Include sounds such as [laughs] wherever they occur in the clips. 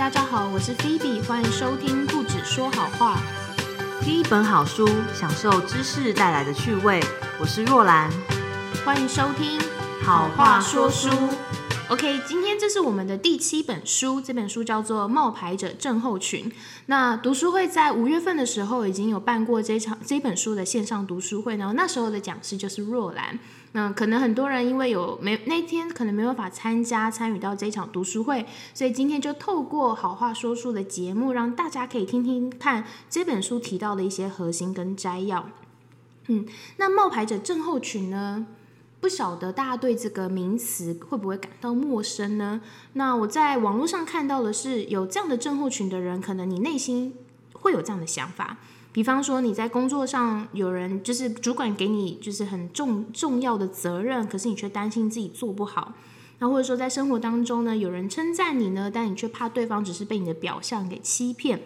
大家好，我是 Phoebe，欢迎收听不止说好话。第一本好书，享受知识带来的趣味。我是若兰，欢迎收听好话说书。OK，今天这是我们的第七本书，这本书叫做《冒牌者症候群》。那读书会在五月份的时候已经有办过这场这本书的线上读书会，然后那时候的讲师就是若兰。那可能很多人因为有没那天可能没办法参加参与到这场读书会，所以今天就透过好话说书的节目，让大家可以听听看这本书提到的一些核心跟摘要。嗯，那冒牌者症候群呢？不晓得大家对这个名词会不会感到陌生呢？那我在网络上看到的是，有这样的症候群的人，可能你内心会有这样的想法。比方说你在工作上有人就是主管给你就是很重重要的责任，可是你却担心自己做不好。那或者说在生活当中呢，有人称赞你呢，但你却怕对方只是被你的表象给欺骗，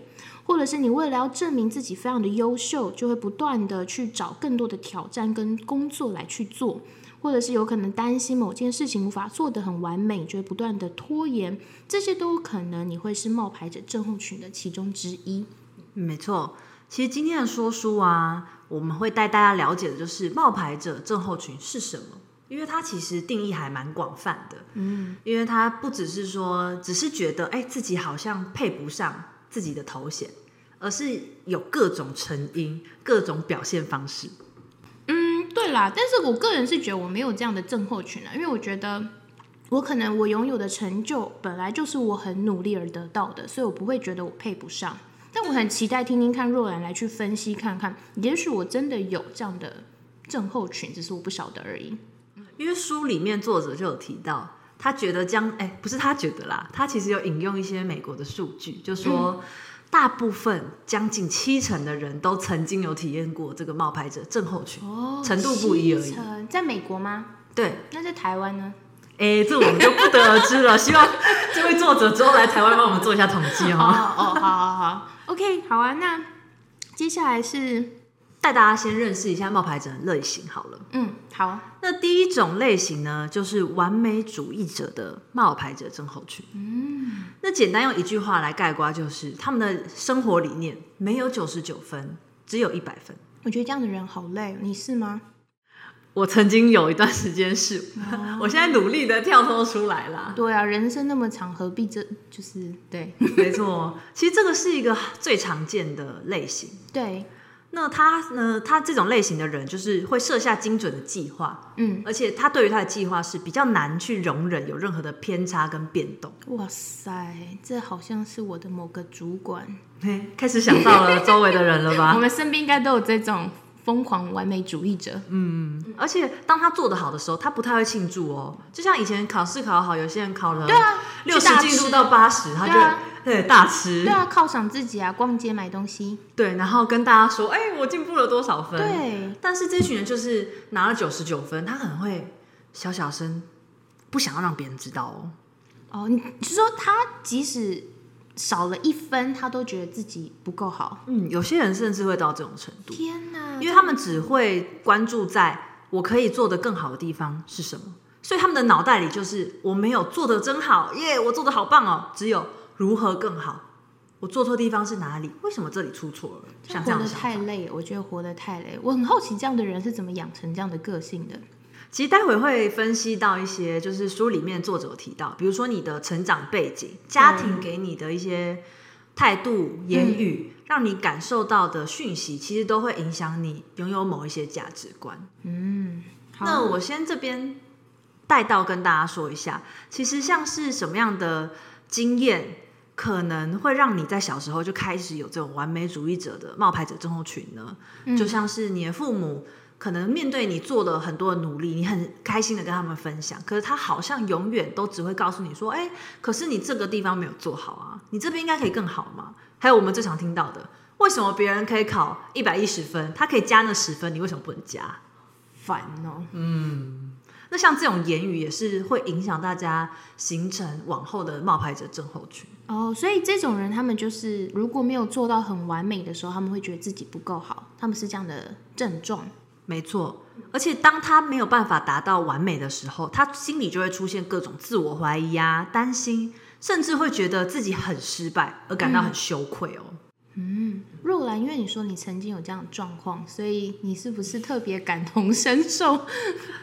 或者是你为了要证明自己非常的优秀，就会不断的去找更多的挑战跟工作来去做。或者是有可能担心某件事情无法做得很完美，就会不断的拖延，这些都有可能你会是冒牌者症候群的其中之一。没错，其实今天的说书啊，我们会带大家了解的就是冒牌者症候群是什么，因为它其实定义还蛮广泛的。嗯，因为它不只是说，只是觉得哎自己好像配不上自己的头衔，而是有各种成因、各种表现方式。对啦，但是我个人是觉得我没有这样的症候群啊，因为我觉得我可能我拥有的成就本来就是我很努力而得到的，所以我不会觉得我配不上。但我很期待听听看若兰来去分析看看，也许我真的有这样的症候群，只是我不晓得而已。因为书里面作者就有提到，他觉得将哎不是他觉得啦，他其实有引用一些美国的数据，就说。大部分将近七成的人都曾经有体验过这个冒牌者症候群，哦程度不一而已在美国吗？对，那在台湾呢？哎，这我们就不得而知了。希望这位作者之后来台湾帮我们做一下统计哦哦。哦，好好好，OK，好啊。那接下来是，带大家先认识一下冒牌者的类型好了。嗯，好，那第一种类型呢，就是完美主义者的冒牌者症候群。嗯，那简单用一句话来概括，就是他们的生活理念没有九十九分，只有一百分。我觉得这样的人好累，你是吗？我曾经有一段时间是，我现在努力的跳脱出来啦。对啊，人生那么长，何必这就是对 [laughs] 没错，其实这个是一个最常见的类型。对，那他呢？他这种类型的人，就是会设下精准的计划，嗯，而且他对于他的计划是比较难去容忍有任何的偏差跟变动。哇塞，这好像是我的某个主管，嘿，[laughs] 开始想到了周围的人了吧 [laughs] 我？们身边应该都有这种疯狂完美主义者。嗯而且当他做得好的时候，他不太会庆祝哦。就像以前考试考好，有些人考了对啊，六十进入到八十，他就对大吃对，啊，犒赏自己啊，逛街买东西。对，然后跟大家说，哎，我进步了多少分？对，但是这群人就是拿了九十九分，他可能会小小声，不想要让别人知道哦。哦，你是说他即使少了一分，他都觉得自己不够好？嗯，有些人甚至会到这种程度，天哪！因为他们只会关注在我可以做得更好的地方是什么，所以他们的脑袋里就是我没有做得真好，耶，我做得好棒哦，只有如何更好。我做错地方是哪里？为什么这里出错了？像这活得。太累，我觉得活得太累。我很好奇，这样的人是怎么养成这样的个性的？其实待会会分析到一些，就是书里面作者提到，比如说你的成长背景、家庭给你的一些态度、言语，让你感受到的讯息，其实都会影响你拥有某一些价值观。嗯，好那我先这边带到跟大家说一下，其实像是什么样的经验，可能会让你在小时候就开始有这种完美主义者的冒牌者症候群呢？就像是你的父母。可能面对你做了很多的努力，你很开心的跟他们分享，可是他好像永远都只会告诉你说：“哎、可是你这个地方没有做好啊，你这边应该可以更好嘛。”还有我们最常听到的，为什么别人可以考一百一十分，他可以加那十分，你为什么不能加？烦哦。嗯那像这种言语也是会影响大家形成往后的冒牌者症候群。哦，所以这种人，他们就是如果没有做到很完美的时候，他们会觉得自己不够好，他们是这样的症状。没错，而且当他没有办法达到完美的时候，他心里就会出现各种自我怀疑啊、担心，甚至会觉得自己很失败而感到很羞愧哦。嗯，若兰，因为你说你曾经有这样的状况，所以你是不是特别感同身受？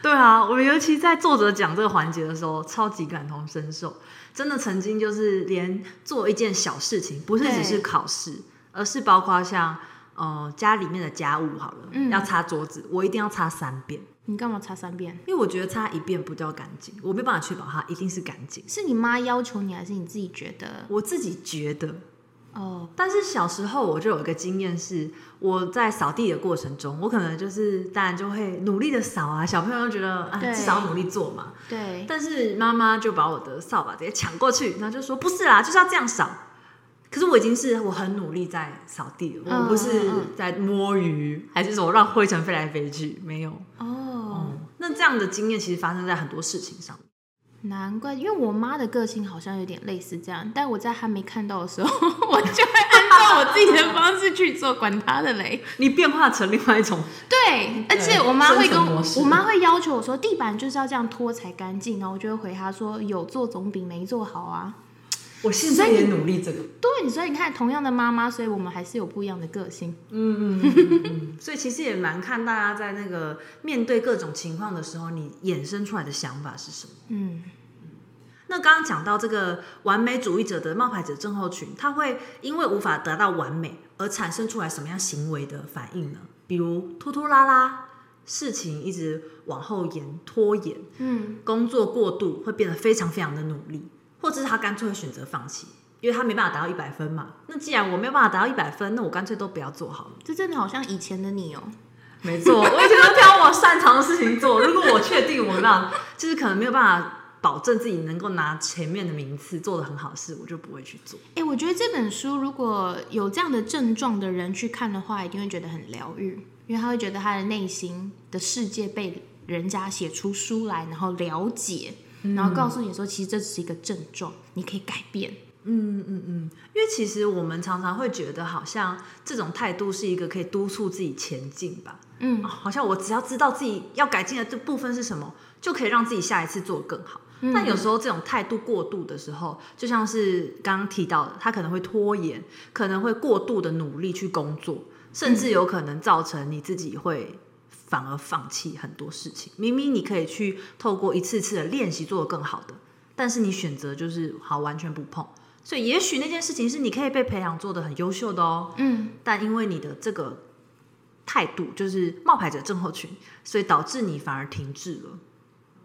对啊，我尤其在作者讲这个环节的时候，超级感同身受。真的曾经就是连做一件小事情，不是只是考试，而是包括像呃家里面的家务好了，要擦桌子，我一定要擦三遍。你干嘛擦三遍？因为我觉得擦一遍不叫干净，我没办法确保它一定是干净。是你妈要求你，还是你自己觉得？我自己觉得。哦，但是小时候我就有一个经验是，我在扫地的过程中，我可能就是当然就会努力的扫啊，小朋友就觉得啊至少努力做嘛。对。但是妈妈就把我的扫把直接抢过去，然后就说不是啦，就是要这样扫。可是我已经是我很努力在扫地了，我不是在摸鱼，还是说让灰尘飞来飞去，没有。哦。那这样的经验其实发生在很多事情上。难怪，因为我妈的个性好像有点类似这样，但我在她没看到的时候，[laughs] 我就会按照我自己的方式去做，管她的嘞。你变化成另外一种，对，而且我妈会跟我妈会要求我说，地板就是要这样拖才干净，然后我就会回她说，有做总比没做好啊。我现在也努力这个，对，所以你看，同样的妈妈，所以我们还是有不一样的个性。嗯嗯嗯，所以其实也蛮看大家在那个面对各种情况的时候，你衍生出来的想法是什么。嗯，那刚刚讲到这个完美主义者的冒牌者症候群，他会因为无法得到完美而产生出来什么样行为的反应呢？比如拖拖拉拉，事情一直往后延、拖延，嗯，工作过度会变得非常非常的努力。或者是他干脆会选择放弃，因为他没办法达到一百分嘛。那既然我没有办法达到一百分，那我干脆都不要做好了。这真的好像以前的你哦。没错，我以前都挑我擅长的事情做。如果我确定我那就是可能没有办法保证自己能够拿前面的名次，做的很好的事，我就不会去做。哎，我觉得这本书如果有这样的症状的人去看的话，一定会觉得很疗愈，因为他会觉得他的内心的世界被人家写出书来，然后了解。然后告诉你说，其实这只是一个症状，你可以改变。嗯嗯嗯，因为其实我们常常会觉得，好像这种态度是一个可以督促自己前进吧。嗯，好像我只要知道自己要改进的这部分是什么，就可以让自己下一次做更好。但有时候这种态度过度的时候，就像是刚刚提到的，他可能会拖延，可能会过度的努力去工作，甚至有可能造成你自己会。反而放弃很多事情，明明你可以去透过一次次的练习做得更好的，但是你选择就是好完全不碰，所以也许那件事情是你可以被培养做的很优秀的哦，嗯，但因为你的这个态度就是冒牌者症候群，所以导致你反而停滞了。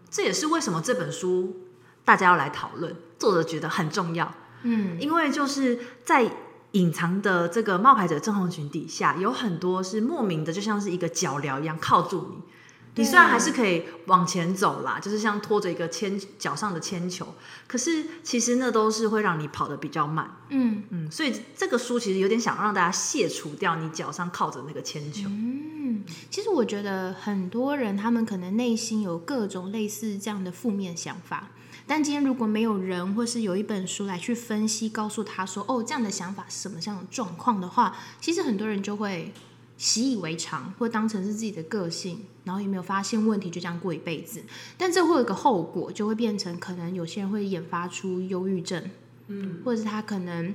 这也是为什么这本书大家要来讨论，作者觉得很重要，嗯，因为就是在。隐藏的这个冒牌者症候群底下有很多是莫名的，就像是一个脚镣一样靠住你。你虽然还是可以往前走啦，就是像拖着一个铅脚上的铅球，可是其实那都是会让你跑得比较慢。嗯嗯，所以这个书其实有点想让大家卸除掉你脚上靠着那个铅球。嗯，其实我觉得很多人他们可能内心有各种类似这样的负面想法。但今天如果没有人，或是有一本书来去分析，告诉他说：“哦，这样的想法是什么样的状况的话，其实很多人就会习以为常，或当成是自己的个性，然后也没有发现问题，就这样过一辈子。但这会有一个后果，就会变成可能有些人会研发出忧郁症，嗯，或者是他可能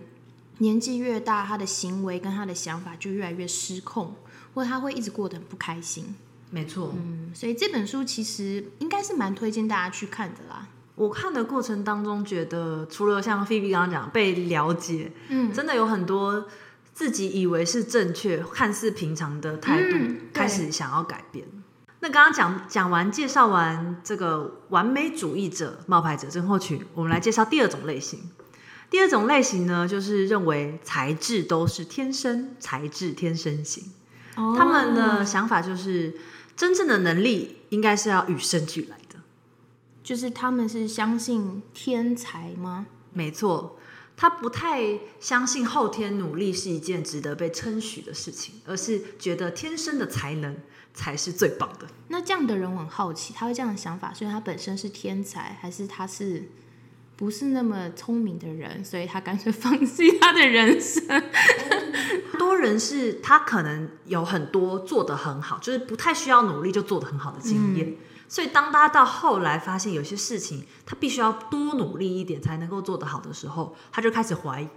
年纪越大，他的行为跟他的想法就越来越失控，或者他会一直过得很不开心。没错，嗯，所以这本书其实应该是蛮推荐大家去看的啦。我看的过程当中，觉得除了像菲比刚刚讲被了解，嗯，真的有很多自己以为是正确、看似平常的态度，开始想要改变。那刚刚讲讲完、介绍完这个完美主义者、冒牌者症候群，我们来介绍第二种类型。第二种类型呢，就是认为才智都是天生，才智天生型。他们的想法就是，真正的能力应该是要与生俱来。就是他们是相信天才吗？没错，他不太相信后天努力是一件值得被称许的事情，而是觉得天生的才能才是最棒的。那这样的人我很好奇，他会这样的想法，所以他本身是天才，还是他是不是那么聪明的人，所以他干脆 [laughs] 放弃他的人生？[laughs] 多人是他可能有很多做得很好，就是不太需要努力就做得很好的经验。所以当他到后来发现有些事情他必须要多努力一点才能够做得好的时候，他就开始怀疑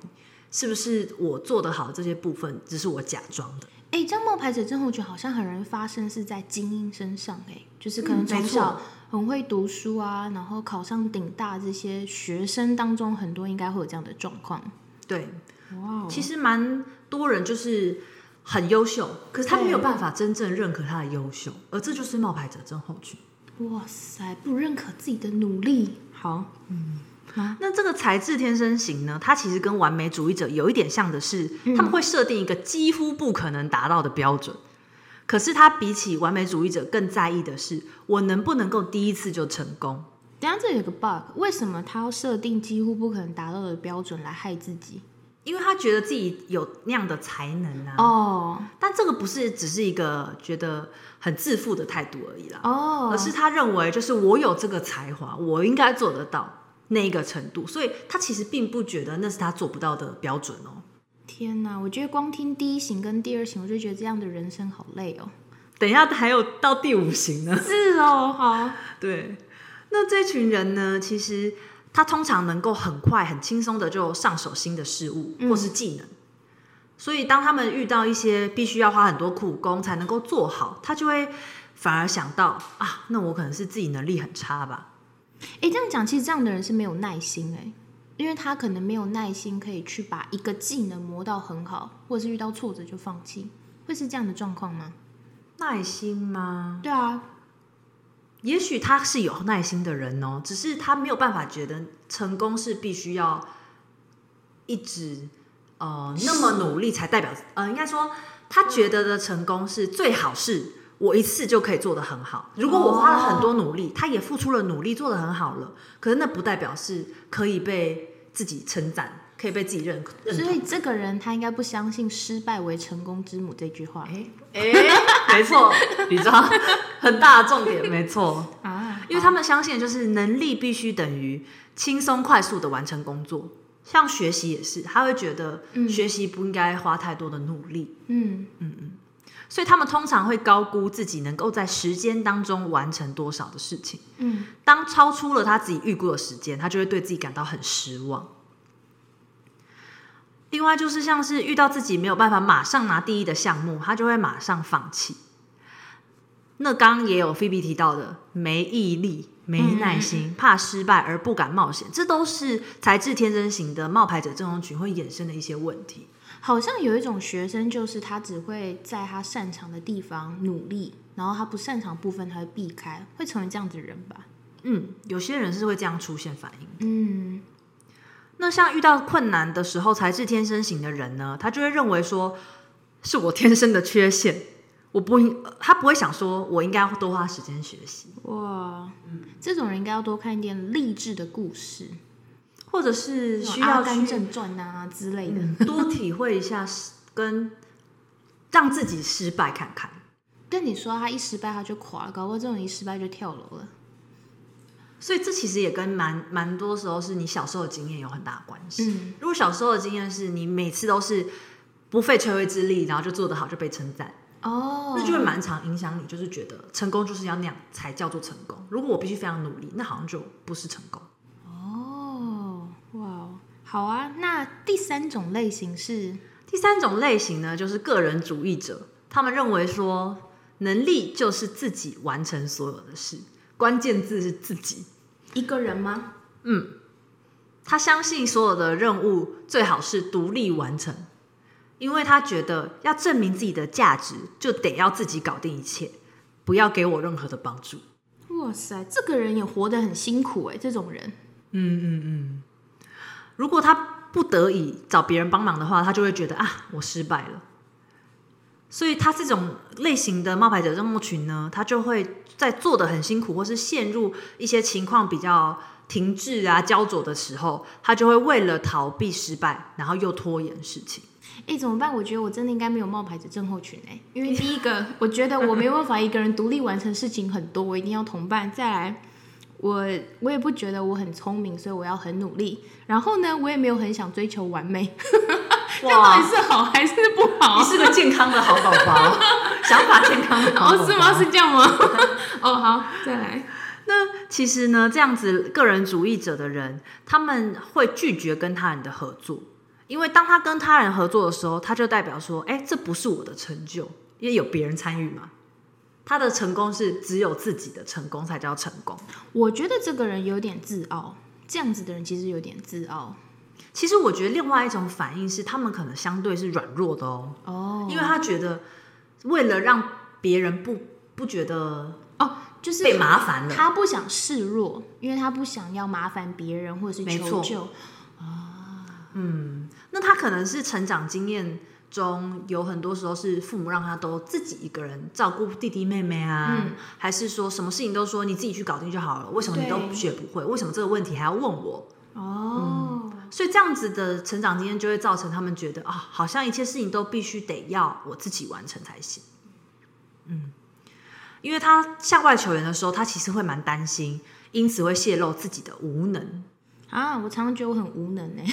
是不是我做得好的这些部分只是我假装的。哎，这样冒牌者症候群好像很容易发生是在精英身上，哎，就是可能从小很会读书啊，然后考上顶大这些学生当中，很多应该会有这样的状况。对，哇哦，其实蛮多人就是很优秀，可是他对没有办法真正认可他的优秀，而这就是冒牌者症候群。哇塞，不认可自己的努力，好，嗯那这个才智天生型呢，它其实跟完美主义者有一点像的是，他们会设定一个几乎不可能达到的标准。可是他比起完美主义者更在意的是，我能不能够第一次就成功。等下这有个 bug，为什么他要设定几乎不可能达到的标准来害自己？因为他觉得自己有那样的才能啊，哦但这个不是只是一个觉得很自负的态度而已啦，哦，而是他认为就是我有这个才华，我应该做得到那个程度，所以他其实并不觉得那是他做不到的标准哦。天哪！我觉得光听第一型跟第二型，我就觉得这样的人生好累哦。等一下还有到第五型呢，是哦，好，对，那这群人呢，其实他通常能够很快、很轻松的就上手新的事物或是技能，所以当他们遇到一些必须要花很多苦功才能够做好，他就会反而想到啊，那我可能是自己能力很差吧。哎，这样讲，其实这样的人是没有耐心哎，因为他可能没有耐心可以去把一个技能磨到很好，或者是遇到挫折就放弃，会是这样的状况吗？耐心吗？对啊，也许他是有耐心的人哦，只是他没有办法觉得成功是必须要一直呃那么努力才代表呃，应该说他觉得的成功是最好是我一次就可以做得很好。如果我花了很多努力，他也付出了努力，做得很好了，可是那不代表是可以被自己称赞，可以被自己认可。所以这个人他应该不相信“失败为成功之母”这句话哎哎，没错，[laughs] 你知道很大的重点，没错。啊，因为他们相信的就是能力必须等于轻松快速的完成工作，像学习也是，他会觉得学习不应该花太多的努力，嗯，所以他们通常会高估自己能够在时间当中完成多少的事情。嗯，当超出了他自己预估的时间，他就会对自己感到很失望。另外就是像是遇到自己没有办法马上拿第一的项目，他就会马上放弃。那刚刚也有菲比提到的，没毅力、没耐心、怕失败而不敢冒险，这都是才智天真型的冒牌者症候群会衍生的一些问题。好像有一种学生，就是他只会在他擅长的地方努力，然后他不擅长的部分他会避开，会成为这样子的人吧？嗯，有些人是会这样出现反应。嗯，那像遇到困难的时候，才是天生型的人呢，他就会认为说是我天生的缺陷，我不应，他不会想说我应该要多花时间学习，哇，这种人应该要多看一点励志的故事，或者是需要去甘正传啊之类的。嗯多体会一下跟让自己失败看看。跟你说，他一失败他就垮了，搞不好这种一失败就跳楼了。所以这其实也跟蛮蛮多时候是你小时候的经验有很大的关系。嗯，如果小时候的经验是你每次都是不费吹灰之力，然后就做得好就被称赞，哦，那就会蛮常影响你，就是觉得成功就是要那样才叫做成功。如果我必须非常努力，那好像就不是成功。哦，哇哦，好啊。那第三种类型是，第三种类型呢，就是个人主义者，他们认为说能力就是自己完成所有的事，关键字是自己。一个人吗？嗯他相信所有的任务最好是独立完成，因为他觉得要证明自己的价值，就得要自己搞定一切，不要给我任何的帮助。哇塞，这个人也活得很辛苦哎，这种人。嗯嗯嗯如果他不得已找别人帮忙的话，他就会觉得啊，我失败了。所以他这种类型的冒牌者症候群呢，他就会在做的很辛苦，或是陷入一些情况比较停滞啊、焦灼的时候，他就会为了逃避失败，然后又拖延事情。哎，怎么办？我觉得我真的应该没有冒牌者症候群哎，因为第一个，我觉得我没有办法一个人独立完成事情很多，我一定要同伴。再来，我我也不觉得我很聪明，所以我要很努力。然后呢，我也没有很想追求完美，[laughs] 这样到底是好还是不好？你是个健康的好宝宝，[laughs] 想法健康的好宝宝。哦，是吗？是这样吗？[laughs] 哦，好，再来。那其实呢，这样子个人主义者的人，他们会拒绝跟他人的合作，因为当他跟他人合作的时候，他就代表说，哎，这不是我的成就，因为有别人参与嘛。他的成功是只有自己的成功才叫成功。我觉得这个人有点自傲，这样子的人其实有点自傲。其实我觉得另外一种反应是，他们可能相对是软弱的哦，哦因为他觉得为了让别人不不觉得哦，就是被麻烦了，他不想示弱，因为他不想要麻烦别人或者是求救。那他可能是成长经验中有很多时候是父母让他都自己一个人照顾弟弟妹妹啊，嗯还是说什么事情都说你自己去搞定就好了？为什么你都学不会？为什么这个问题还要问我？哦，所以这样子的成长经验就会造成他们觉得啊，好像一切事情都必须得要我自己完成才行。嗯，因为他向外求援的时候，他其实会蛮担心，因此会泄露自己的无能。啊，我常常觉得我很无能呢。[laughs]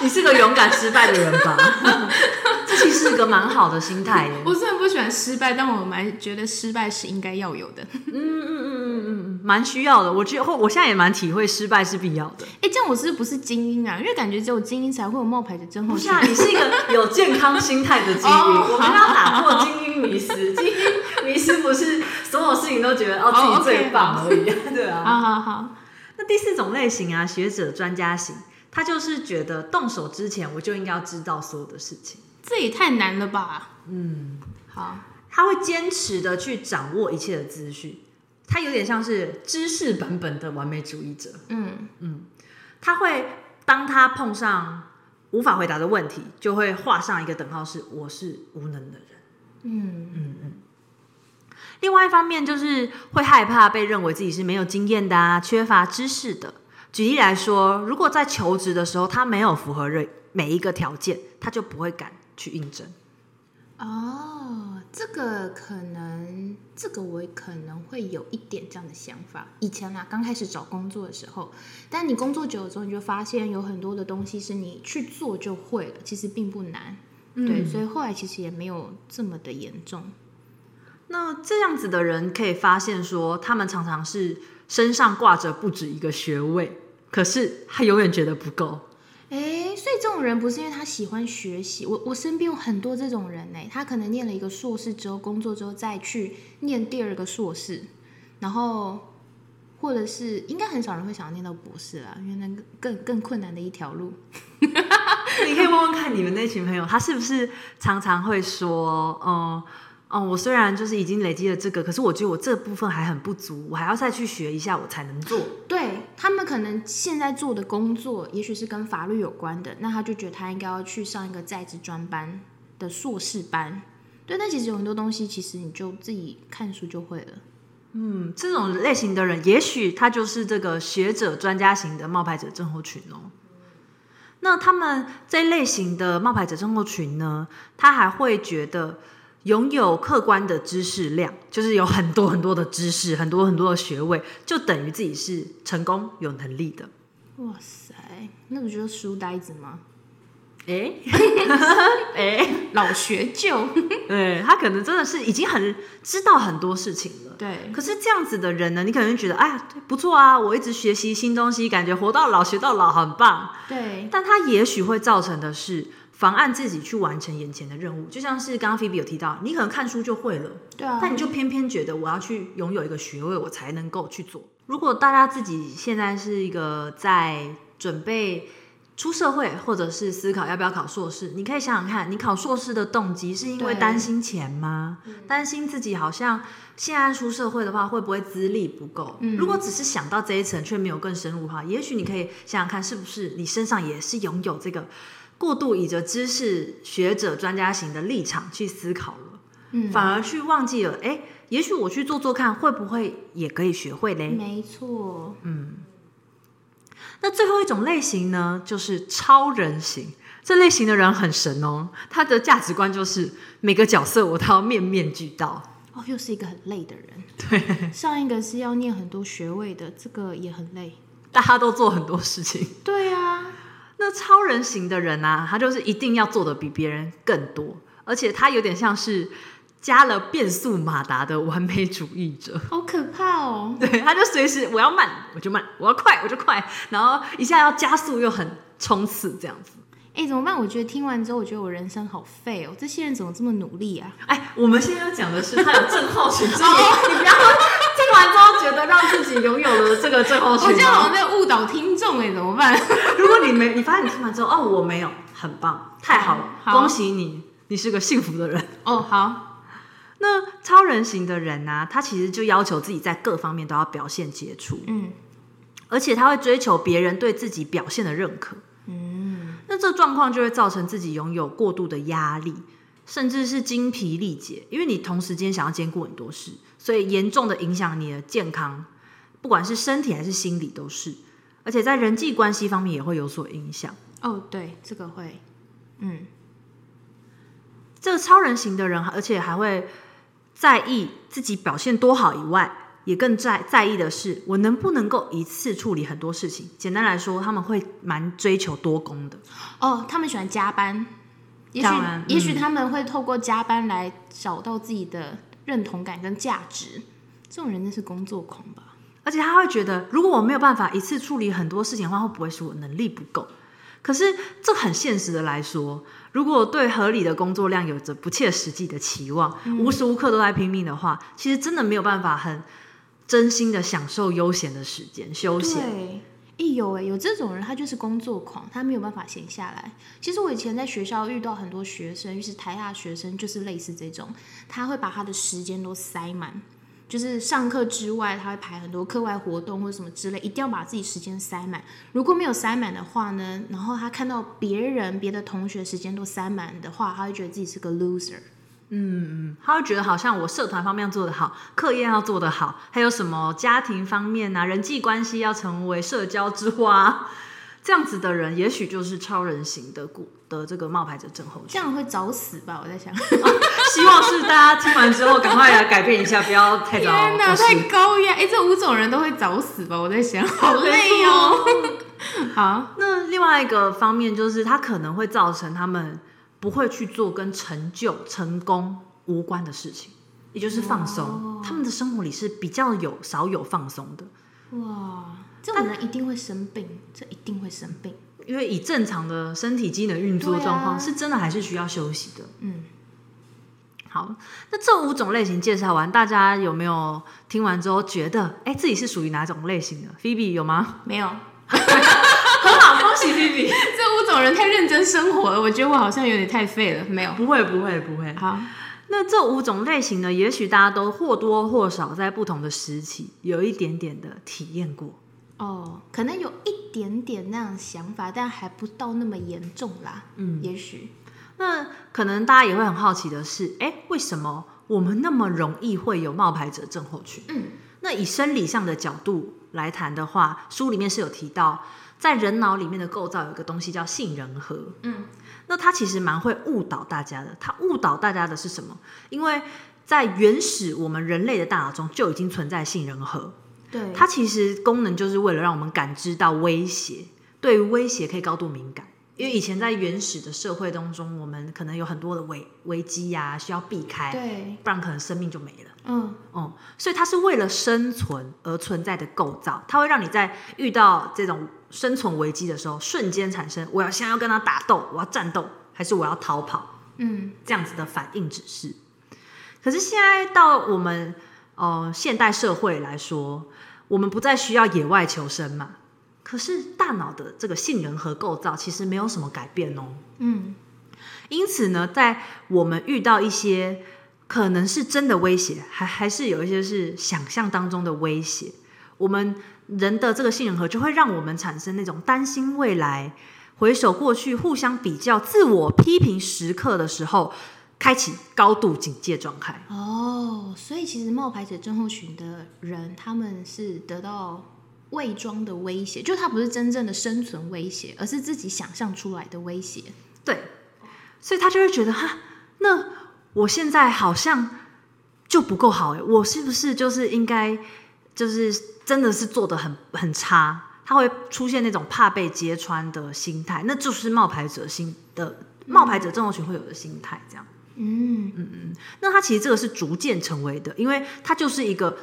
你是个勇敢失败的人吧？这其实是个蛮好的心态耶。[laughs] 我虽然不喜欢失败，但我蛮觉得失败是应该要有的。嗯嗯嗯嗯嗯，蛮需要的。我觉得，我现在也蛮体会失败是必要的。哎、这样我是不是精英啊？因为感觉只有精英才会有冒牌的真是啊，。你是一个有健康心态的精英。哦我们要打破精英迷思，精英迷思不是所有事情都觉得哦自己最棒而已。[laughs] 对啊。好好好，那第四种类型啊，学者专家型，他就是觉得动手之前我就应该要知道所有的事情。这也太难了吧？嗯，好，他会坚持的去掌握一切的资讯，他有点像是知识版本的完美主义者。嗯嗯，他会当他碰上无法回答的问题，就会画上一个等号，是我是无能的人。嗯嗯嗯，另外一方面就是会害怕被认为自己是没有经验的啊，缺乏知识的。举例来说，如果在求职的时候他没有符合每每一个条件，他就不会敢去应征。哦，这个可能，这个我可能会有一点这样的想法。以前啊，刚开始找工作的时候，但你工作久了之后，你就发现有很多的东西是你去做就会了，其实并不难。对，所以后来其实也没有这么的严重。那这样子的人可以发现说，他们常常是身上挂着不止一个学位，可是他永远觉得不够。哎，所以这种人不是因为他喜欢学习，我我身边有很多这种人呢，他可能念了一个硕士之后，工作之后再去念第二个硕士，然后或者是应该很少人会想要念到博士啦，因为那个更更困难的一条路。[laughs] 你可以问问看你们那群朋友，他是不是常常会说，嗯。哦，我虽然就是已经累积了这个，可是我觉得我这部分还很不足，我还要再去学一下，我才能做。对他们可能现在做的工作，也许是跟法律有关的，那他就觉得他应该要去上一个在职专班的硕士班。对，但其实有很多东西，其实你就自己看书就会了。嗯，这种类型的人，也许他就是这个学者专家型的冒牌者症候群哦。那他们这类型的冒牌者症候群呢，他还会觉得拥有客观的知识量，就是有很多很多的知识，很多很多的学位，就等于自己是成功有能力的。哇塞，那不就是书呆子吗？哎哎，[laughs] 老学究。[laughs] 对他可能真的是已经很知道很多事情了。对，可是这样子的人呢，你可能会觉得，哎呀，不错啊，我一直学习新东西，感觉活到老学到老，很棒。对，但他也许会造成的是妨碍自己去完成眼前的任务，就像是刚刚菲比有提到，你可能看书就会了，对啊。但你就偏偏觉得我要去拥有一个学位，我才能够去做。如果大家自己现在是一个在准备出社会，或者是思考要不要考硕士，你可以想想看，你考硕士的动机是因为担心钱吗？担心自己好像现在出社会的话，会不会资历不够？如果只是想到这一层，却没有更深入的话，也许你可以想想看，是不是你身上也是拥有这个过度以着知识学者专家型的立场去思考了。嗯，反而去忘记了，哎，也许我去做做看，会不会也可以学会嘞？没错。嗯那最后一种类型呢，就是超人型。这类型的人很神哦，他的价值观就是每个角色我都要面面俱到。哦，又是一个很累的人。对，上一个是要念很多学位的，这个也很累。大家都做很多事情。对啊，那超人型的人啊，他就是一定要做的比别人更多，而且他有点像是加了变速马达的完美主义者。[laughs] 好可怕哦！对，他就随时我要慢我就慢，我要快我就快，然后一下要加速又很冲刺这样子。哎，怎么办？我觉得听完之后，我觉得我人生好废哦！这些人怎么这么努力啊？哎，我们现在要讲的是他有症候群，[laughs] 你不要听完之后觉得让自己拥有了这个症候群，我这样好像在误导听众哎，怎么办？[laughs] 如果你没，你发现你听完之后，哦，我没有，很棒，太好了，恭喜你，你是个幸福的人。哦，好。[laughs] 那超人型的人呢？他其实就要求自己在各方面都要表现杰出，嗯，而且他会追求别人对自己表现的认可。嗯那这状况就会造成自己拥有过度的压力，甚至是精疲力竭，因为你同时间想要兼顾很多事，所以严重的影响你的健康，不管是身体还是心理都是，而且在人际关系方面也会有所影响。哦，对，这个会，嗯，这个超人型的人，而且还会在意自己表现多好以外。也更在在意的是，我能不能够一次处理很多事情。简单来说，他们会蛮追求多功的。哦，他们喜欢加班，也许也许他们会透过加班来找到自己的认同感跟价值。这种人真是工作狂吧？而且他会觉得，如果我没有办法一次处理很多事情的话，会不会是我能力不够？可是这很现实的来说，如果对合理的工作量有着不切实际的期望，无时无刻都在拼命的话，其实真的没有办法很。真心的享受悠闲的时间，休闲。哎有哎有这种人，他就是工作狂，他没有办法闲下来。其实我以前在学校遇到很多学生，于是台大学生就是类似这种，他会把他的时间都塞满，就是上课之外，他会排很多课外活动或者什么之类，一定要把自己时间塞满。如果没有塞满的话呢，然后他看到别人别的同学时间都塞满的话，他会觉得自己是个 loser。嗯，他会觉得好像我社团方面做得好，课业要做得好，还有什么家庭方面啊，人际关系要成为社交之花，[laughs] 这样子的人，也许就是超人型的股的这个冒牌者症候群。这样会早死吧？我在想，[laughs] 希望是大家听完之后赶快来改变一下，不要太早。[laughs] 天哪，太高压！哎，这五种人都会早死吧？我在想，好累哦。好，那另外一个方面就是，他可能会造成他们。不会去做跟成就、成功无关的事情，也就是放松。他们的生活里是比较有少有放松的。哇，这种人一定会生病，这一定会生病。因为以正常的身体机能运作状况，是真的还是需要休息的。嗯，好，那这五种类型介绍完，大家有没有听完之后觉得，哎，自己是属于哪种类型的？Phoebe 有吗？没有。[laughs] [laughs] [laughs] [laughs] 这五种人太认真生活了，我觉得我好像有点太废了。没有，不会，不会，不会。好，那这五种类型呢？也许大家都或多或少在不同的时期有一点点的体验过。哦，可能有一点点那样想法，但还不到那么严重啦。嗯，也许。那可能大家也会很好奇的是，哎，为什么我们那么容易会有冒牌者症候群？嗯，那以生理上的角度来谈的话，书里面是有提到。在人脑里面的构造有一个东西叫杏仁核，嗯，那它其实蛮会误导大家的。它误导大家的是什么？因为在原始我们人类的大脑中就已经存在杏仁核，对，它其实功能就是为了让我们感知到威胁，对于威胁可以高度敏感。因为以前在原始的社会当中，我们可能有很多的危危机呀，需要避开，对，不然可能生命就没了。嗯，哦，所以它是为了生存而存在的构造，它会让你在遇到这种。生存危机的时候，瞬间产生我要先要跟他打斗，我要战斗，还是我要逃跑？嗯，这样子的反应指示。可是现在到我们呃现代社会来说，我们不再需要野外求生嘛？可是大脑的这个杏仁核构造其实没有什么改变哦。嗯，因此呢，在我们遇到一些可能是真的威胁，还还是有一些是想象当中的威胁，我们。人的这个杏仁核就会让我们产生那种担心未来、回首过去、互相比较、自我批评时刻的时候，开启高度警戒状态。哦，所以其实冒牌者症候群的人，他们是得到伪装的威胁，就他不是真正的生存威胁，而是自己想象出来的威胁。对，所以他就会觉得，哈，那我现在好像就不够好哎，我是不是就是应该？就是真的是做的很很差，他会出现那种怕被揭穿的心态，那就是冒牌者心的冒牌者症候群会有的心态。这样，嗯。嗯嗯那他其实这个是逐渐成为的，因为它就是一个，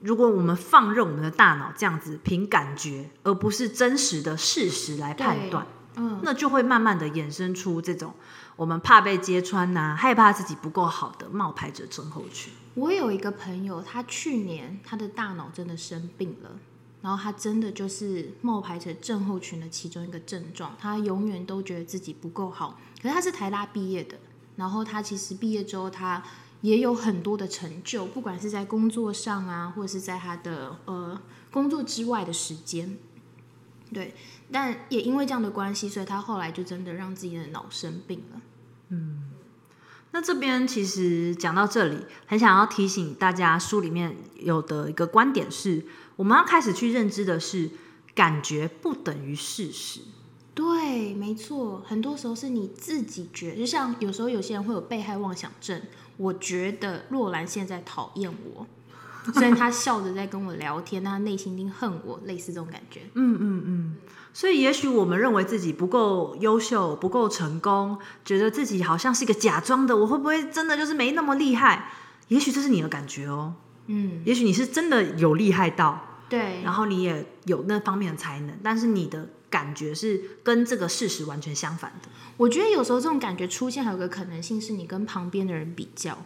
如果我们放任我们的大脑这样子凭感觉，而不是真实的事实来判断，嗯，那就会慢慢的衍生出这种我们怕被揭穿呐、害怕自己不够好的冒牌者症候群。我有一个朋友，他去年他的大脑真的生病了，然后他真的就是冒牌者症候群的其中一个症状，他永远都觉得自己不够好。可是他是台大毕业的，然后他其实毕业之后他也有很多的成就，不管是在工作上啊，或者是在他的呃工作之外的时间。对，但也因为这样的关系，所以他后来就真的让自己的脑生病了。嗯那这边其实讲到这里，很想要提醒大家，书里面有的一个观点是，我们要开始去认知的是，感觉不等于事实。对，没错，很多时候是你自己觉就像有时候有些人会有被害妄想症，我觉得若兰现在讨厌我，[laughs] 虽然她笑着在跟我聊天，但她内心一定恨我，类似这种感觉。所以，也许我们认为自己不够优秀、不够成功，觉得自己好像是一个假装的，我会不会真的就是没那么厉害？也许这是你的感觉哦，嗯，也许你是真的有厉害到，对，然后你也有那方面的才能，但是你的感觉是跟这个事实完全相反的。我觉得有时候这种感觉出现，还有个可能性是你跟旁边的人比较，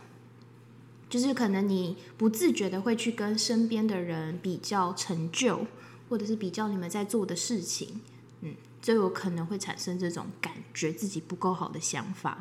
就是可能你不自觉的会去跟身边的人比较成就，或者是比较你们在做的事情，嗯，就有可能会产生这种感觉自己不够好的想法。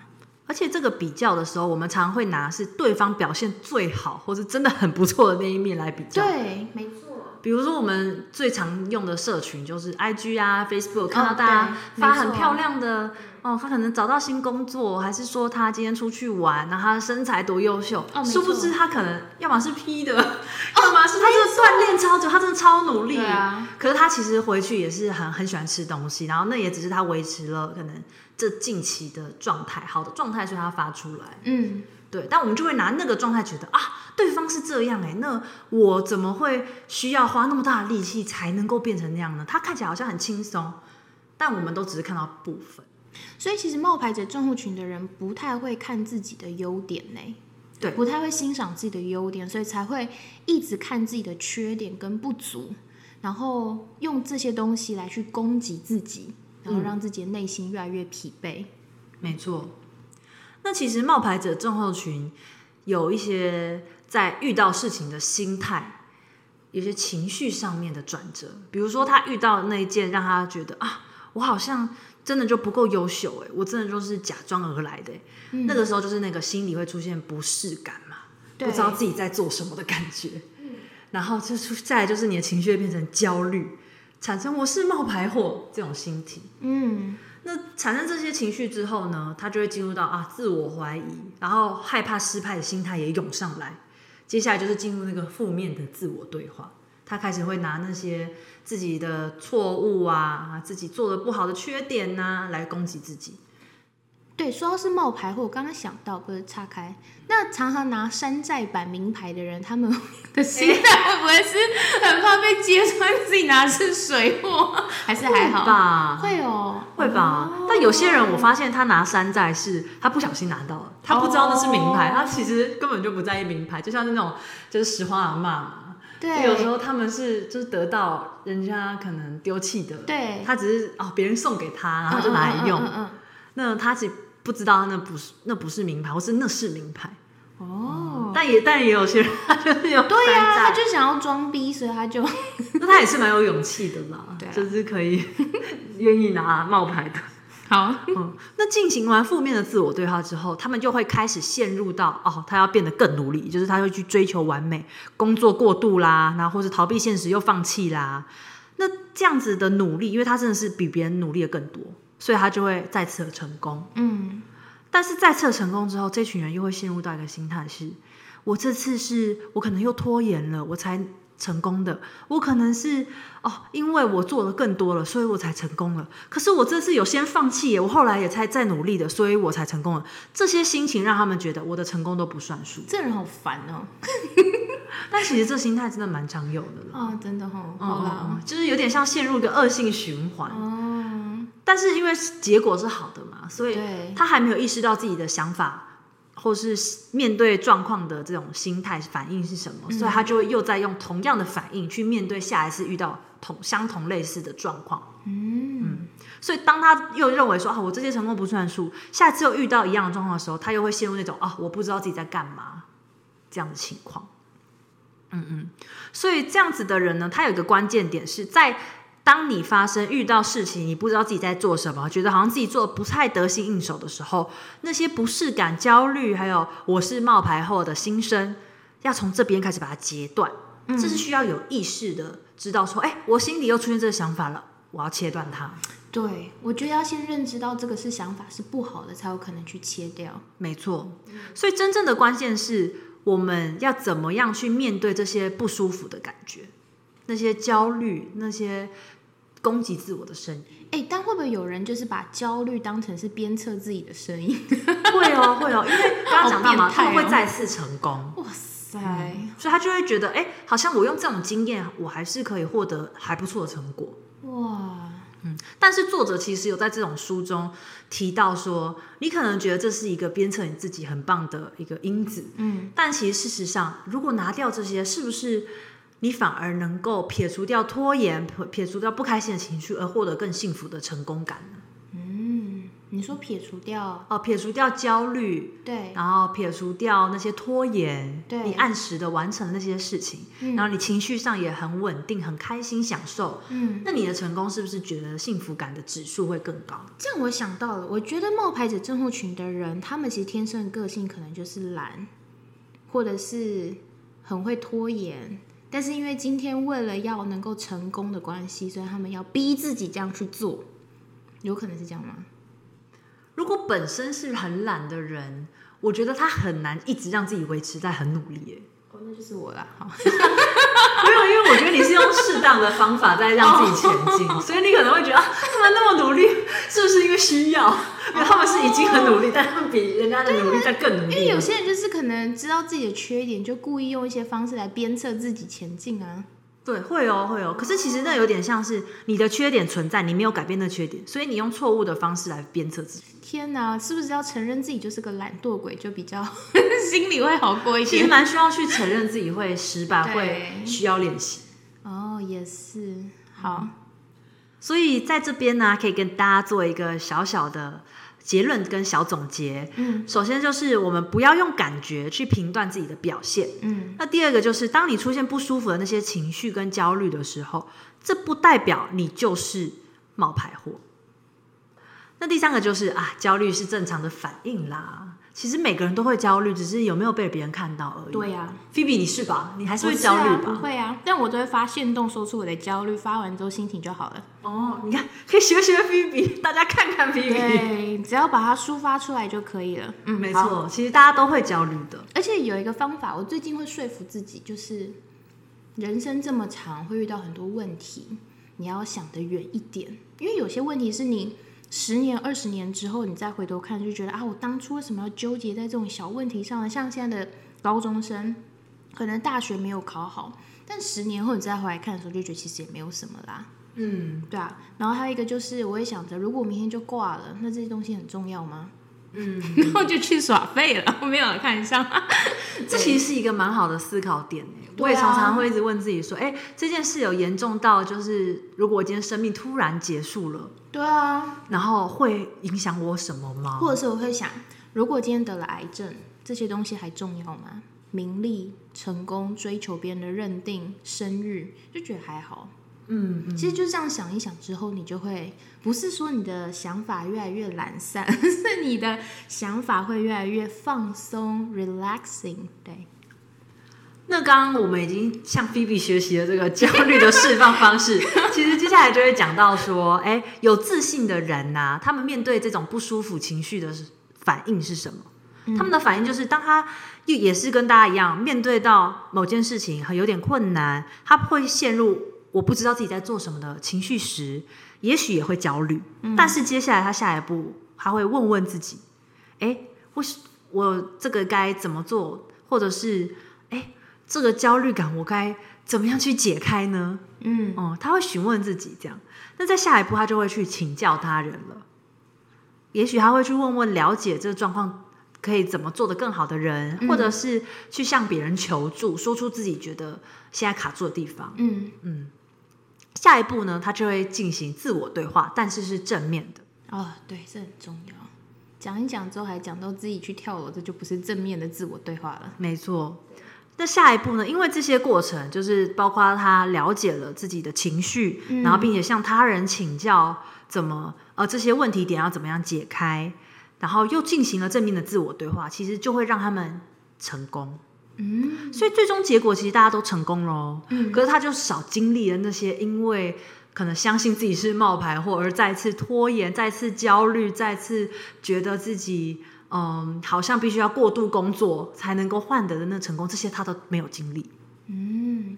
而且这个比较的时候，我们常常会拿是对方表现最好，或是真的很不错的那一面来比较。对，没错。比如说我们最常用的社群就是 IG 啊、Facebook，看到哦大家发很漂亮的哦，他可能找到新工作，还是说他今天出去玩，然后他的身材多优秀，哦没殊不知他可能要么是 P 的，[laughs] 要么是他真的锻炼超久，他真的超努力。对啊，可是他其实回去也是很很喜欢吃东西，然后那也只是他维持了可能这近期的状态，好的状态，所以他发出来。嗯，对，但我们就会拿那个状态觉得啊，对方是这样哎、那我怎么会需要花那么大的力气才能够变成那样呢？他看起来好像很轻松，但我们都只是看到部分。所以其实冒牌者症候群的人不太会看自己的优点呢，对不太会欣赏自己的优点，所以才会一直看自己的缺点跟不足，然后用这些东西来去攻击自己，然后让自己的内心越来越疲惫。没错。那其实冒牌者症候群有一些在遇到事情的心态，有些情绪上面的转折，比如说他遇到那一件让他觉得啊，我好像真的就不够优秀哎，我真的就是假装而来的诶，那个时候就是那个心里会出现不适感嘛，不知道自己在做什么的感觉。然后就出再来就是你的情绪会变成焦虑，产生我是冒牌货这种心情。嗯，那产生这些情绪之后呢，他就会进入到啊自我怀疑，然后害怕失败的心态也涌上来。接下来就是进入那个负面的自我对话，他开始会拿那些自己的错误啊、自己做的不好的缺点呐、来攻击自己。对，说到是冒牌货，我刚刚想到不是岔开，那常常拿山寨版名牌的人，他们的心态会不会是很怕被揭穿自己拿的是水货，[laughs] 还是还好？吧？会哦，会吧？哦但有些人我发现他拿山寨是他不小心拿到了，他不知道那是名牌，哦他其实根本就不在意名牌，就像是那种就是拾荒阿嬷嘛。对，就有时候他们是就是得到人家可能丢弃的，对他只是哦别人送给他，然后就拿来用。嗯嗯嗯嗯那他其实不知道那不是那不是名牌，或是那是名牌。嗯哦，但也但也有些人他就是有对呀、他就想要装逼，所以他就 [laughs] 那他也是蛮有勇气的啦，[laughs] 对啊就是可以 [laughs] 愿意拿冒牌的。好，嗯，那进行完负面的自我对话之后，他们就会开始陷入到哦，他要变得更努力，就是他会去追求完美，工作过度啦，然后或是逃避现实又放弃啦。那这样子的努力，因为他真的是比别人努力的更多，所以他就会再次的成功。嗯，但是再次的成功之后，这群人又会陷入到一个心态是：我这次是我可能又拖延了，我才成功的。我可能是哦，因为我做的更多了，所以我才成功了。可是我这次有先放弃耶，我后来也才再努力的，所以我才成功了。这些心情让他们觉得我的成功都不算数。这人好烦哦，[laughs] 但其实这心态真的蛮常有的了。哦，真的哦，嗯好啦，嗯，就是有点像陷入一个恶性循环。哦，但是因为结果是好的嘛，所以他还没有意识到自己的想法或是面对状况的这种心态反应是什么，所以他就会又在用同样的反应去面对下一次遇到同相同类似的状况。嗯，所以当他又认为说啊，我这些成功不算数，下次又遇到一样的状况的时候，他又会陷入那种啊，我不知道自己在干嘛这样的情况。嗯嗯，所以这样子的人呢，他有一个关键点是在。当你发生遇到事情，你不知道自己在做什么，觉得好像自己做的不太得心应手的时候，那些不适感、焦虑，还有我是冒牌后的心声，要从这边开始把它截断。这是需要有意识的知道说，哎，我心里又出现这个想法了，我要切断它。对，我觉得要先认知到这个是想法是不好的，才有可能去切掉。没错，所以真正的关键是我们要怎么样去面对这些不舒服的感觉，那些焦虑，那些。攻击自我的声音，哎，但会不会有人就是把焦虑当成是鞭策自己的声音？[laughs] 会哦，会哦，因为刚刚讲到嘛，他会再次成功。哇塞！所以他就会觉得，哎，好像我用这种经验，我还是可以获得还不错的成果。哇，嗯。但是作者其实有在这种书中提到说，你可能觉得这是一个鞭策你自己很棒的一个因子，嗯。但其实事实上，如果拿掉这些，是不是？你反而能够撇除掉拖延，撇除掉不开心的情绪，而获得更幸福的成功感呢？嗯，你说撇除掉哦，撇除掉焦虑，对，然后撇除掉那些拖延，对，你按时的完成那些事情，然后你情绪上也很稳定，很开心，享受，嗯，那你的成功是不是觉得幸福感的指数会更高？这样我想到了，我觉得冒牌者症候群的人，他们其实天生的个性可能就是懒，或者是很会拖延。但是因为今天为了要能够成功的关系，所以他们要逼自己这样去做，有可能是这样吗？如果本身是很懒的人，我觉得他很难一直让自己维持在很努力。哦，那就是我啦。好，[laughs] 没有，因为我觉得你是用适当的方法在让自己前进，[laughs] 所以你可能会觉得他们那么努力，是不是因为需要？因为他们是已经很努力，但他们比人家的努力在更努力。因为有些人就是可能知道自己的缺点，就故意用一些方式来鞭策自己前进啊。对，会哦，会哦。可是其实那有点像是你的缺点存在，你没有改变那缺点，所以你用错误的方式来鞭策自己。天哪，是不是要承认自己就是个懒惰鬼，就比较 [laughs] 心里会好过一点？其实蛮需要去承认自己会失败，会需要练习。哦，也是。好，所以在这边呢，可以跟大家做一个小小的。结论跟小总结，嗯，首先就是我们不要用感觉去评断自己的表现，嗯，那第二个就是当你出现不舒服的那些情绪跟焦虑的时候，这不代表你就是冒牌货。那第三个就是啊，焦虑是正常的反应啦。其实每个人都会焦虑，只是有没有被别人看到而已。对呀菲比，你是吧？你还是会焦虑吧？不会啊，但我都会发现动，说出我的焦虑，发完之后心情就好了。哦，你看，可以学学菲比，大家看看菲比。对，只要把它抒发出来就可以了。嗯，没错，其实大家都会焦虑的。而且有一个方法，我最近会说服自己，就是人生这么长，会遇到很多问题，你要想得远一点，因为有些问题是你。十年、二十年之后，你再回头看，就觉得啊，我当初为什么要纠结在这种小问题上呢？像现在的高中生，可能大学没有考好，但十年后你再回来看的时候，就觉得其实也没有什么啦。嗯，对啊。然后还有一个就是，我也想着，如果我明天就挂了，那这些东西很重要吗？嗯，然后就去耍废了，没有看上。[laughs] 这其实是一个蛮好的思考点我也常常会一直问自己说：“哎，这件事有严重到就是，如果我今天生命突然结束了，对啊，然后会影响我什么吗？或者是我会想，如果今天得了癌症，这些东西还重要吗？名利、成功、追求别人的认定、生育，就觉得还好。”嗯，其实就这样想一想之后，你就会不是说你的想法越来越懒散，[laughs] 是你的想法会越来越放松，relaxing。对。那刚刚我们已经向菲比学习了这个焦虑的释放方式，其实接下来就会讲到说，哎，有自信的人呐，他们面对这种不舒服情绪的反应是什么？他们的反应就是，当他又也是跟大家一样，面对到某件事情很有点困难，他会陷入。我不知道自己在做什么的情绪时，也许也会焦虑。但是接下来他下一步，他会问问自己：哎，我我这个该怎么做？或者是哎，这个焦虑感我该怎么样去解开呢？嗯，哦，他会询问自己这样。那在下一步，他就会去请教他人了。也许他会去问问了解这个状况可以怎么做得更好的人，或者是去向别人求助，说出自己觉得现在卡住的地方。嗯嗯，下一步呢，他就会进行自我对话，但是是正面的。哦，对，这很重要。讲一讲之后还讲到自己去跳楼，这就不是正面的自我对话了。没错。那下一步呢？因为这些过程就是包括他了解了自己的情绪，然后并且向他人请教怎么呃这些问题点要怎么样解开，然后又进行了正面的自我对话，其实就会让他们成功。嗯，所以最终结果其实大家都成功喽。嗯，可是他就少经历了那些因为可能相信自己是冒牌货而再次拖延、再次焦虑、再次觉得自己嗯好像必须要过度工作才能够换得的那成功，这些他都没有经历。嗯，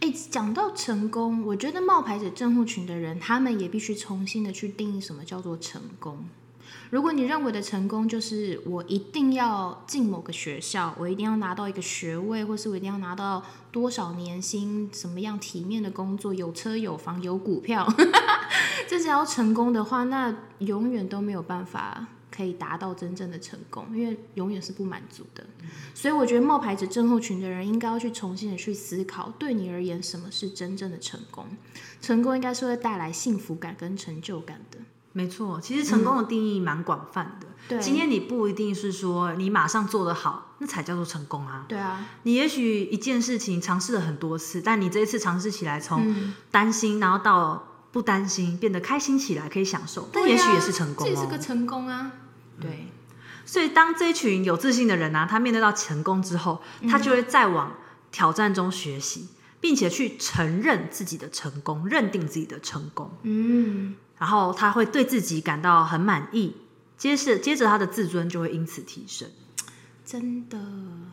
哎，讲到成功，我觉得冒牌者症候群的人，他们也必须重新的去定义什么叫做成功。如果你认为的成功就是我一定要进某个学校，我一定要拿到一个学位，或是我一定要拿到多少年薪，什么样体面的工作，有车有房有股票，[laughs] 这只要成功的话，那永远都没有办法可以达到真正的成功，因为永远是不满足的。所以我觉得冒牌者症候群的人应该要去重新的去思考，对你而言什么是真正的成功？成功应该是会带来幸福感跟成就感的。没错，其实成功的定义蛮广泛的。对今天你不一定是说你马上做得好，那才叫做成功啊。对啊，你也许一件事情尝试了很多次，但你这一次尝试起来，从嗯担心然后到不担心，变得开心起来，可以享受，但也许也是成功哦。这也是个成功啊。对，所以当这一群有自信的人啊，他面对到成功之后，他就会再往挑战中学习，并且去承认自己的成功，认定自己的成功，嗯，然后他会对自己感到很满意，接着接着他的自尊就会因此提升。真的，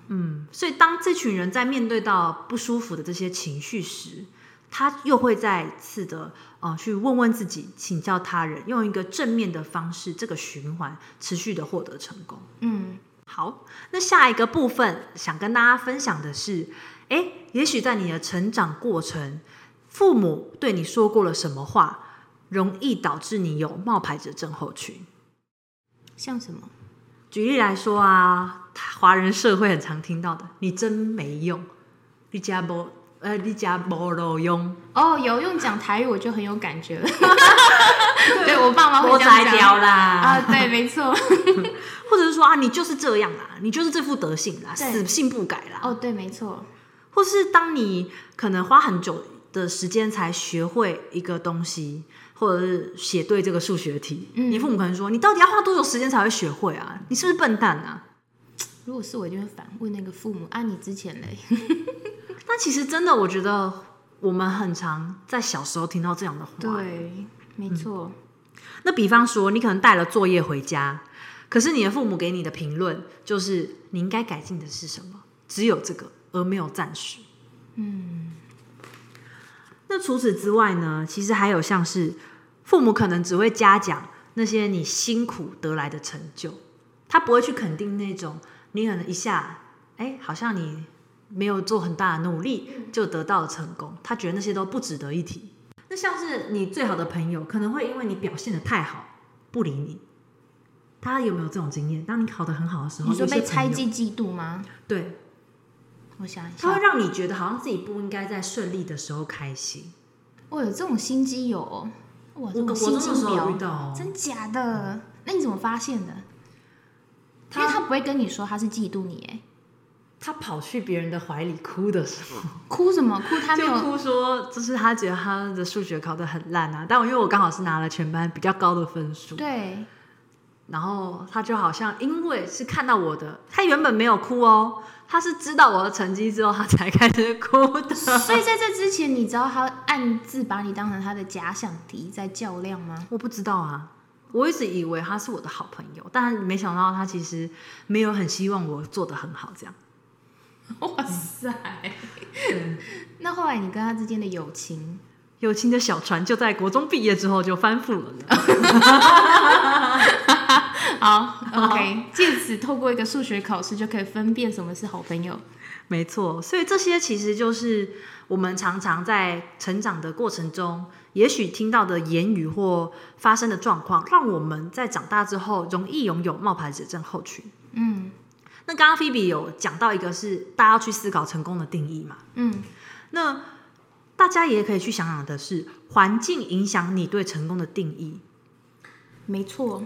嗯，所以当这群人在面对到不舒服的这些情绪时，他又会再次的呃去问问自己，请教他人，用一个正面的方式，这个循环持续的获得成功。嗯，好，那下一个部分想跟大家分享的是，诶，也许在你的成长过程，父母对你说过了什么话，容易导致你有冒牌者症候群。像什么？举例来说啊，华人社会很常听到的，你真没用，你家不呃，你家没路用，哦，有用讲台语我就很有感觉了。[laughs] 对我爸妈会我这样啦，啊，对，没错。[laughs] 或者是说啊，你就是这样啦，你就是这副德性啦，死性不改啦，哦，对，没错。或是当你可能花很久的时间才学会一个东西，或者是写对这个数学题，嗯你父母可能说，你到底要花多久时间才会学会啊？你是不是笨蛋啊？[tsk] 如果是我，一定会反问那个父母：啊，你之前嘞？[laughs] 那其实真的，我觉得我们很常在小时候听到这样的话。对，没错。那比方说，你可能带了作业回家，可是你的父母给你的评论就是你应该改进的是什么？只有这个，而没有暂时。嗯，那除此之外呢？其实还有像是父母可能只会嘉奖那些你辛苦得来的成就，他不会去肯定那种你可能一下，哎，好像你没有做很大的努力就得到了成功，他觉得那些都不值得一提。那像是你最好的朋友，可能会因为你表现的太好不理你。他有没有这种经验？当你考得很好的时候，你说有被猜忌嫉妒吗？对，我想一下他会，让你觉得好像自己不应该在顺利的时候开心。哦，有这种心机有哦，哇，这我心机中的时候有遇婊，到哦，真假的？那你怎么发现的？因为他他不会跟你说他是嫉妒你，哎，他跑去别人的怀里哭的时候，[laughs] 哭什么哭？他没有就哭说，就是他觉得他的数学考得很烂啊，但我因为我刚好是拿了全班比较高的分数，对，然后他就好像因为是看到我的，他原本没有哭哦，他是知道我的成绩之后，他才开始哭的。所以在这之前，你知道他暗自把你当成他的假想敌在较量吗？我不知道啊，我一直以为他是我的好朋友，但没想到他其实没有很希望我做得很好，这样。哇塞！对，那后来你跟他之间的友情，友情的小船就在国中毕业之后就翻覆了呢。[laughs] 好，[laughs] OK，借此透过一个数学考试就可以分辨什么是好朋友。没错，所以这些其实就是我们常常在成长的过程中，也许听到的言语或发生的状况，让我们在长大之后容易拥有冒牌者症候群。嗯，那刚刚菲比有讲到一个是大家要去思考成功的定义嘛？嗯，那大家也可以去想想的是，环境影响你对成功的定义。没错，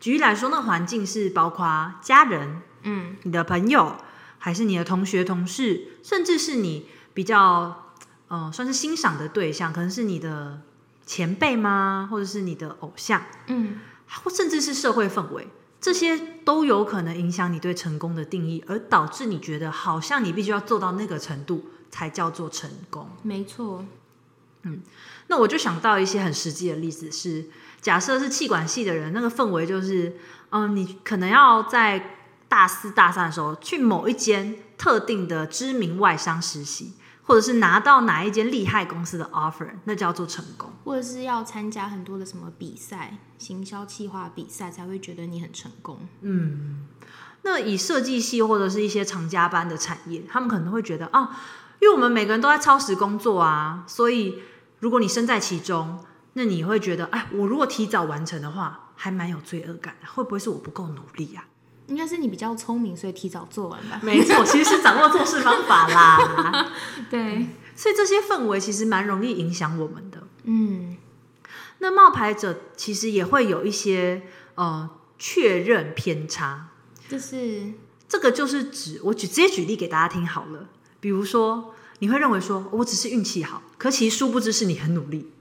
举例来说，那环境是包括家人、嗯，你的朋友，还是你的同学、同事，甚至是你比较呃算是欣赏的对象，可能是你的前辈吗？或者是你的偶像，嗯，或甚至是社会氛围，这些都有可能影响你对成功的定义，而导致你觉得好像你必须要做到那个程度才叫做成功。没错，嗯。那我就想到一些很实际的例子是，假设是气管系的人，那个氛围就是，嗯，你可能要在大四、大三的时候去某一间特定的知名外商实习，或者是拿到哪一间厉害公司的 offer，那叫做成功。或者是要参加很多的什么比赛、行销企划比赛，才会觉得你很成功。嗯那以设计系或者是一些常加班的产业，他们可能会觉得啊，因为我们每个人都在超时工作啊，所以如果你身在其中，那你会觉得，哎，我如果提早完成的话，还蛮有罪恶感的，会不会是我不够努力啊？应该是你比较聪明，所以提早做完吧。没错，其实是掌握做事方法啦。[laughs] 对，所以这些氛围其实蛮容易影响我们的。嗯，那冒牌者其实也会有一些呃确认偏差，就是这个就是指我举直接举例给大家听好了。比如说，你会认为说我只是运气好，可其实殊不知是你很努力。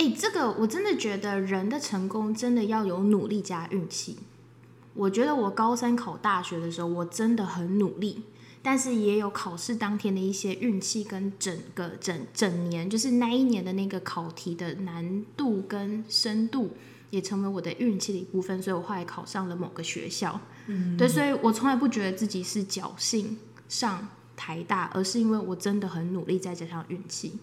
哎、这个我真的觉得人的成功真的要有努力加运气。我觉得我高三考大学的时候，我真的很努力，但是也有考试当天的一些运气跟整个整整年，就是那一年的那个考题的难度跟深度，也成为我的运气的一部分。所以我后来考上了某个学校。嗯，对，所以我从来不觉得自己是侥幸上台大，而是因为我真的很努力，再加上运气。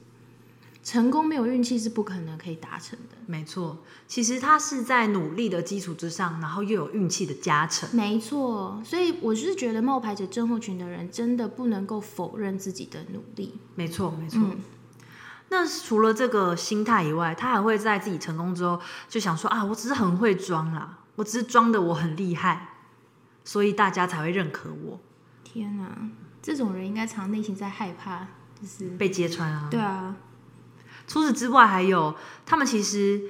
成功没有运气是不可能可以达成的。没错，其实他是在努力的基础之上，然后又有运气的加成。没错，所以我是觉得冒牌者症候群的人真的不能够否认自己的努力。没错，没错。嗯那除了这个心态以外，他还会在自己成功之后就想说啊，我只是很会装啦，我只是装的我很厉害，所以大家才会认可我，天哪，这种人应该常内心在害怕，就是被揭穿啊。对啊，除此之外，还有他们其实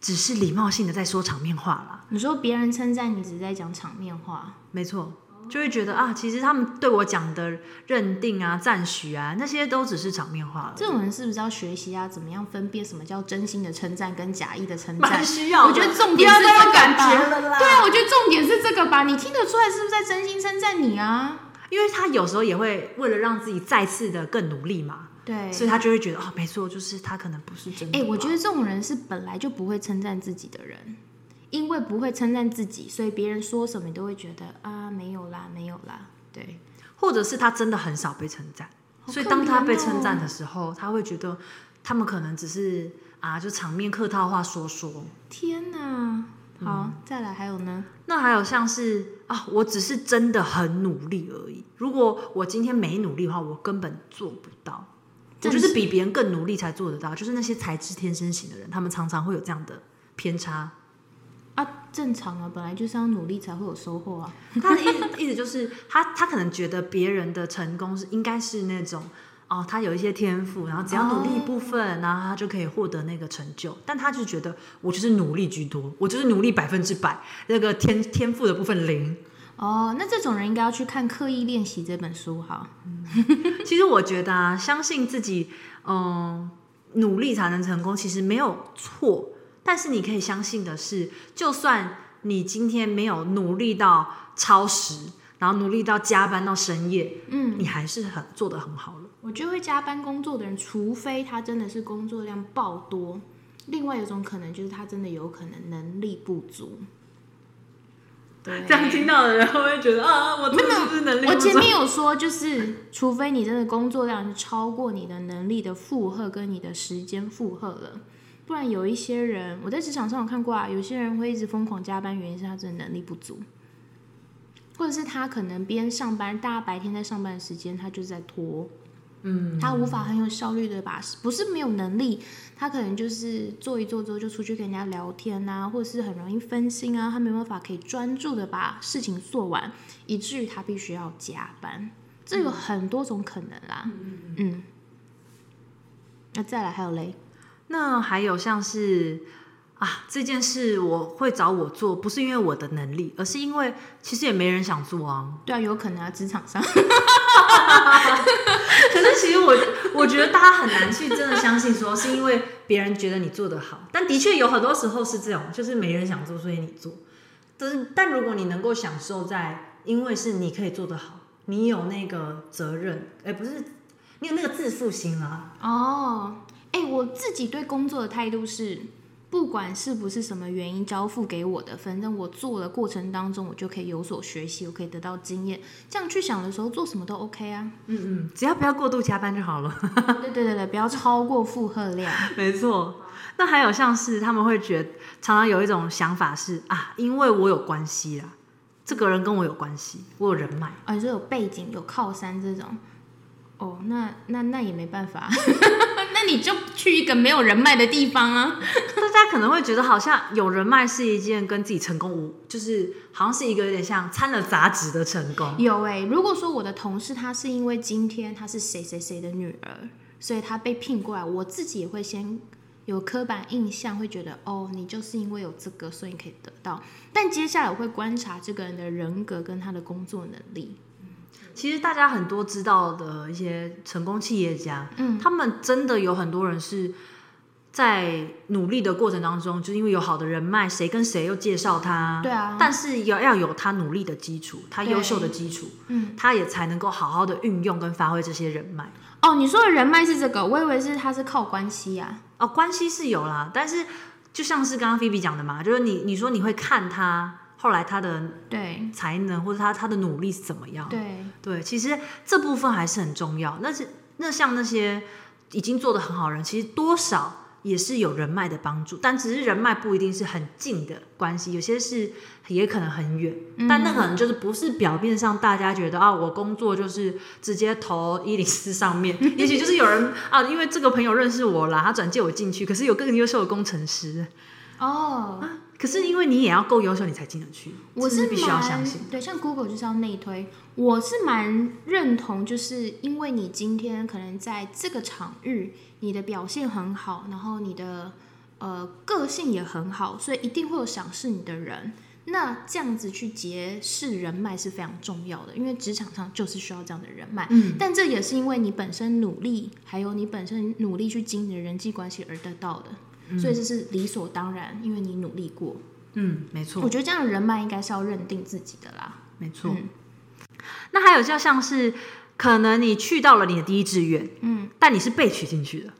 只是礼貌性的在说场面话啦。你说别人称赞你，只是在讲场面话。没错，就会觉得啊，其实他们对我讲的认定啊、赞许啊，那些都只是场面话了。这种人是不是要学习啊？怎么样分辨什么叫真心的称赞跟假意的称赞蛮？需要，我觉得重点是这个感吧觉了啦。对啊，我觉得重点是这个吧？你听得出来是不是在真心称赞你啊？因为他有时候也会为了让自己再次的更努力嘛，对，所以他就会觉得哦，没错，就是他可能不是真的。哎、我觉得这种人是本来就不会称赞自己的人，因为不会称赞自己，所以别人说什么你都会觉得啊，没有啦，没有啦。对，或者是他真的很少被称赞，好所以当他被称赞的时候，他会觉得他们可能只是啊，就场面客套话说说。天哪！好，再来还有呢？那还有像是啊，我只是真的很努力而已。如果我今天没努力的话，我根本做不到。我正就是比别人更努力才做得到，就是那些才智天生型的人，他们常常会有这样的偏差。啊，正常啊，本来就是要努力才会有收获啊。[laughs] 他的意思意思就是他他可能觉得别人的成功是应该是那种哦，他有一些天赋，然后只要努力一部分，然后他就可以获得那个成就。但他就觉得我就是努力居多，我就是努力百分之百，那个天天赋的部分零。哦，那这种人应该要去看《刻意练习》这本书哈。[laughs] 其实我觉得啊，相信自己，嗯，努力才能成功，其实没有错。但是你可以相信的是，就算你今天没有努力到超时，然后努力到加班到深夜，嗯，你还是很做得很好了。我觉得会加班工作的人，除非他真的是工作量爆多，另外有一种可能就是他真的有可能能力不足。对，这样听到的人会不会觉得啊，我真的是能力不足？我前面有说，就是除非你真的工作量是超过你的能力的负荷跟你的时间负荷了，不然有一些人，我在职场上有看过啊，有些人会一直疯狂加班，原因是他真的能力不足，或者是他可能边上班，大家白天在上班的时间，他就是在拖，嗯，他无法很有效率的把，不是没有能力，他可能就是做一做之后就出去跟人家聊天啊，或者是很容易分心啊，他没办法可以专注的把事情做完，以至于他必须要加班。这有很多种可能啦。嗯，那再来还有嘞，那还有像是啊，这件事我会找我做，不是因为我的能力，而是因为其实也没人想做啊。对啊，有可能啊，职场上。[laughs] 可是其实我我觉得大家很难去真的相信说是因为别人觉得你做得好，但的确有很多时候是这种，就是没人想做，所以你做。但是但如果你能够享受在，因为是你可以做得好，你有那个责任，哎，不是，你有那个自负心啊。哦，哎，我自己对工作的态度是。不管是不是什么原因交付给我的，反正我做的过程当中，我就可以有所学习，我可以得到经验。这样去想的时候，做什么都 OK 啊。嗯嗯，只要不要过度加班就好了。对对对对，不要超过负荷量。[laughs] 没错。那还有像是他们会觉得，常常有一种想法是啊，因为我有关系啦，这个人跟我有关系，我有人脉，啊，你说有背景、有靠山这种。哦，那那那也没办法，[laughs] 那你就去一个没有人脉的地方啊。[laughs] 大家可能会觉得好像有人脉是一件跟自己成功无，就是好像是一个有点像掺了杂质的成功。有哎，如果说我的同事他是因为今天他是谁谁谁的女儿，所以他被聘过来，我自己也会先有刻板印象，会觉得哦，你就是因为有这个，所以你可以得到。但接下来我会观察这个人的人格跟他的工作能力。其实大家很多知道的一些成功企业家，嗯，他们真的有很多人是在努力的过程当中，就因为有好的人脉，谁跟谁又介绍他，对啊，但是要要有他努力的基础，他优秀的基础，嗯，他也才能够好好的运用跟发挥这些人脉。哦，你说的人脉是这个，我以为是他是靠关系呀。哦，关系是有啦，但是就像是刚刚菲比讲的嘛，就是你你说你会看他。后来他的对才能或者他他的努力是怎么样？对对，其实这部分还是很重要。那是那像那些已经做的很好人，其实多少也是有人脉的帮助，但只是人脉不一定是很近的关系，有些是也可能很远。但那可能就是不是表面上大家觉得啊，我工作就是直接投一零四上面，也许就是有人 [laughs] 啊，因为这个朋友认识我啦，他转介我进去，可是有更优秀的工程师哦。可是因为你也要够优秀，你才进得去。我是必须要相信，对，像 Google 就是要内推。我是蛮认同，就是因为你今天可能在这个场域，你的表现很好，然后你的呃个性也很好，所以一定会有赏识你的人。那这样子去结识人脉是非常重要的，因为职场上就是需要这样的人脉。嗯，但这也是因为你本身努力，还有你本身努力去经营的人际关系而得到的。所以这是理所当然，因为你努力过。嗯，没错。我觉得这样的人脉应该是要认定自己的啦。没错。那还有就像是，可能你去到了你的第一志愿，嗯，但你是被取进去的。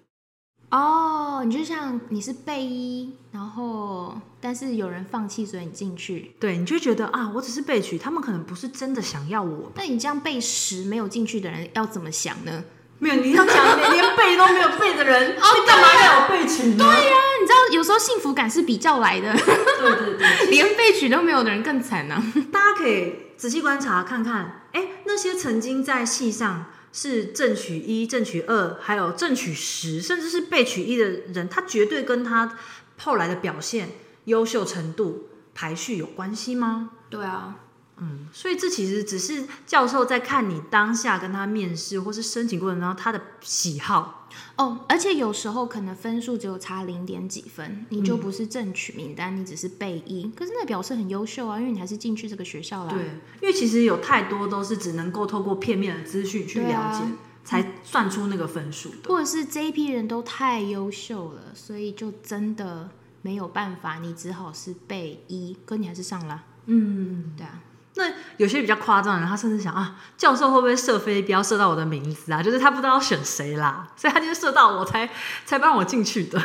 哦，你就像你是备一，然后但是有人放弃，所以你进去。对，你就觉得啊，我只是被取，他们可能不是真的想要我。那你这样被十没有进去的人要怎么想呢？没有，你要讲连背都没有背的人，[laughs] 你干嘛要有背群？对呀，你知道有时候幸福感是比较来的。对对对，连背曲都没有的人更惨呢。[laughs] 大家可以仔细观察看看，哎，那些曾经在戏上是正取一、正取二，还有正取十，甚至是背取一的人，他绝对跟他后来的表现、优秀程度、排序有关系吗？对啊。嗯，所以这其实只是教授在看你当下跟他面试或是申请过程当中他的喜好哦，而且有时候可能分数只有差零点几分，你就不是正取名单，你只是备一，可是那表示很优秀啊，因为你还是进去这个学校啦。对，因为其实有太多都是只能够透过片面的资讯去了解，才算出那个分数的，或者是这一批人都太优秀了，所以就真的没有办法，你只好是备一，可你还是上了。嗯，对啊。那有些比较夸张的人，他甚至想啊，教授会不会射飞镖射到我的名字啊？就是他不知道选谁啦，所以他就射到我才才帮我进去的。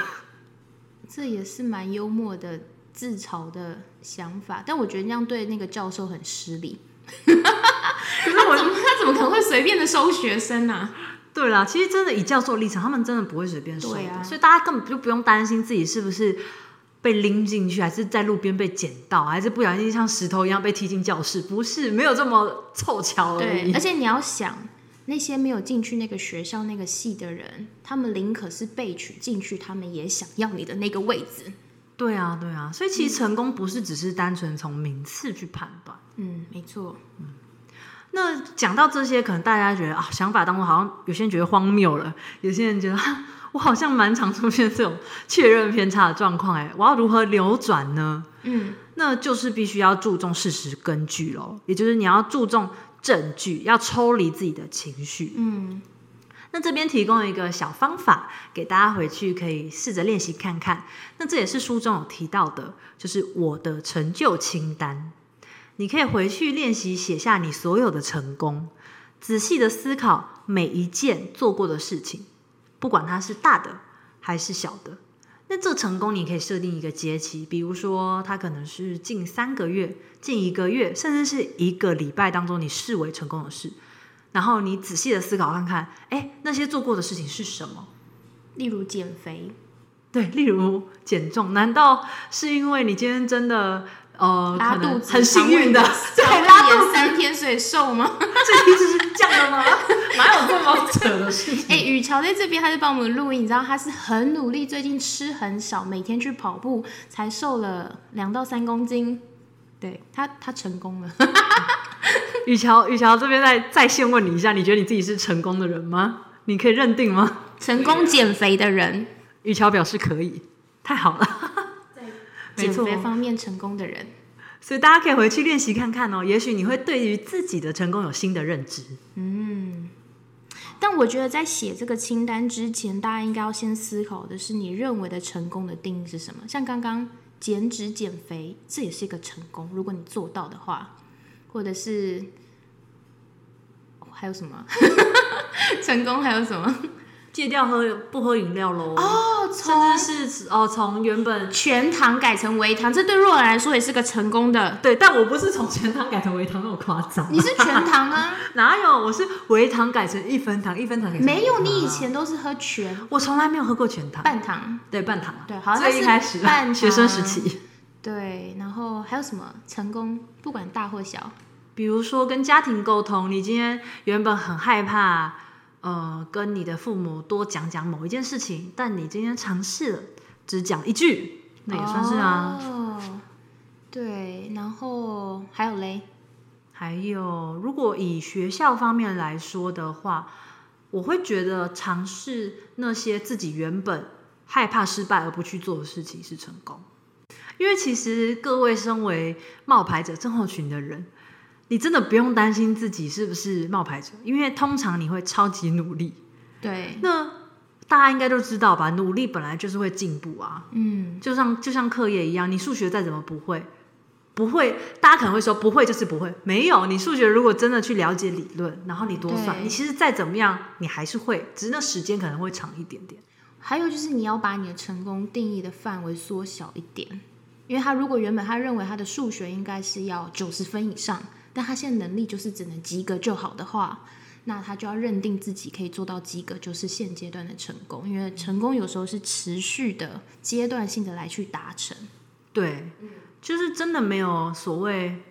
这也是蛮幽默的自嘲的想法，但我觉得那样对那个教授很失礼。可是我怎么他怎么可能会随便的收学生呢？对啦，其实真的以教授立场，他们真的不会随便收的，所以大家根本就不用担心自己是不是。被拎进去，还是在路边被捡到，还是不小心像石头一样被踢进教室？不是，没有这么凑巧而已。而且你要想，那些没有进去那个学校那个系的人，他们宁可是被取进去，他们也想要你的那个位置。对啊，对啊，所以其实成功不是只是单纯从名次去判断。嗯，没错。嗯那讲到这些，可能大家觉得啊，想法当中好像有些人觉得荒谬了，有些人觉得我好像蛮常出现这种确认偏差的状况，哎，我要如何扭转呢？嗯，那就是必须要注重事实根据喽，也就是你要注重证据，要抽离自己的情绪。嗯，那这边提供了一个小方法给大家回去可以试着练习看看。那这也是书中有提到的，就是我的成就清单。你可以回去练习写下你所有的成功，仔细的思考每一件做过的事情，不管它是大的还是小的。那这成功你可以设定一个节期，比如说它可能是近三个月、近一个月，甚至是一个礼拜当中你视为成功的事。然后你仔细的思考看看，哎，那些做过的事情是什么？例如减肥，对，例如减重，难道是因为你今天真的？呃，拉肚子，很幸运的，对，拉肚三天所以瘦吗？[laughs] 这意思是这样的吗？[laughs] 哪有这么扯的事情？哎，雨乔在这边，他在帮我们录音，你知道他是很努力，最近吃很少，每天去跑步，才瘦了两到三公斤。对他，他成功了。[laughs] 雨乔，雨乔这边再在线问你一下，你觉得你自己是成功的人吗？你可以认定吗？成功减肥的人，雨乔表示可以，太好了。减肥方面成功的人，所以大家可以回去练习看看哦。也许你会对于自己的成功有新的认知。嗯，但我觉得在写这个清单之前，大家应该要先思考的是，你认为的成功的定义是什么？像刚刚减脂减肥，这也是一个成功。如果你做到的话，或者是还有什么成功？还有什么？[laughs] 戒掉喝不喝饮料喽哦，甚至是哦从原本全糖改成微糖，这对若兰来说也是个成功的。对，但我不是从全糖改成微糖那么夸张。你是全糖啊？[laughs] 哪有？我是微糖改成一分糖，一分糖改成没有。你以前都是喝全，我从来没有喝过全糖。半糖，对半糖，对，好像一开始半学生时期。对，然后还有什么成功？不管大或小，比如说跟家庭沟通，你今天原本很害怕。呃，跟你的父母多讲讲某一件事情，但你今天尝试了只讲一句，那也算是啊。哦，对，然后还有嘞，还有，如果以学校方面来说的话，我会觉得尝试那些自己原本害怕失败而不去做的事情是成功，因为其实各位身为冒牌者症候群的人。你真的不用担心自己是不是冒牌者，因为通常你会超级努力。对，那大家应该都知道吧？努力本来就是会进步啊。嗯，就像就像课业一样，你数学再怎么不会，不会，大家可能会说不会就是不会。没有，你数学如果真的去了解理论，然后你多算，你其实再怎么样，你还是会，只是那时间可能会长一点点。还有就是你要把你的成功定义的范围缩小一点，因为他如果原本他认为他的数学应该是要九十分以上。但他现在能力就是只能及格就好的话，那他就要认定自己可以做到及格，就是现阶段的成功。因为成功有时候是持续的、阶段性的来去达成。对，就是真的没有所谓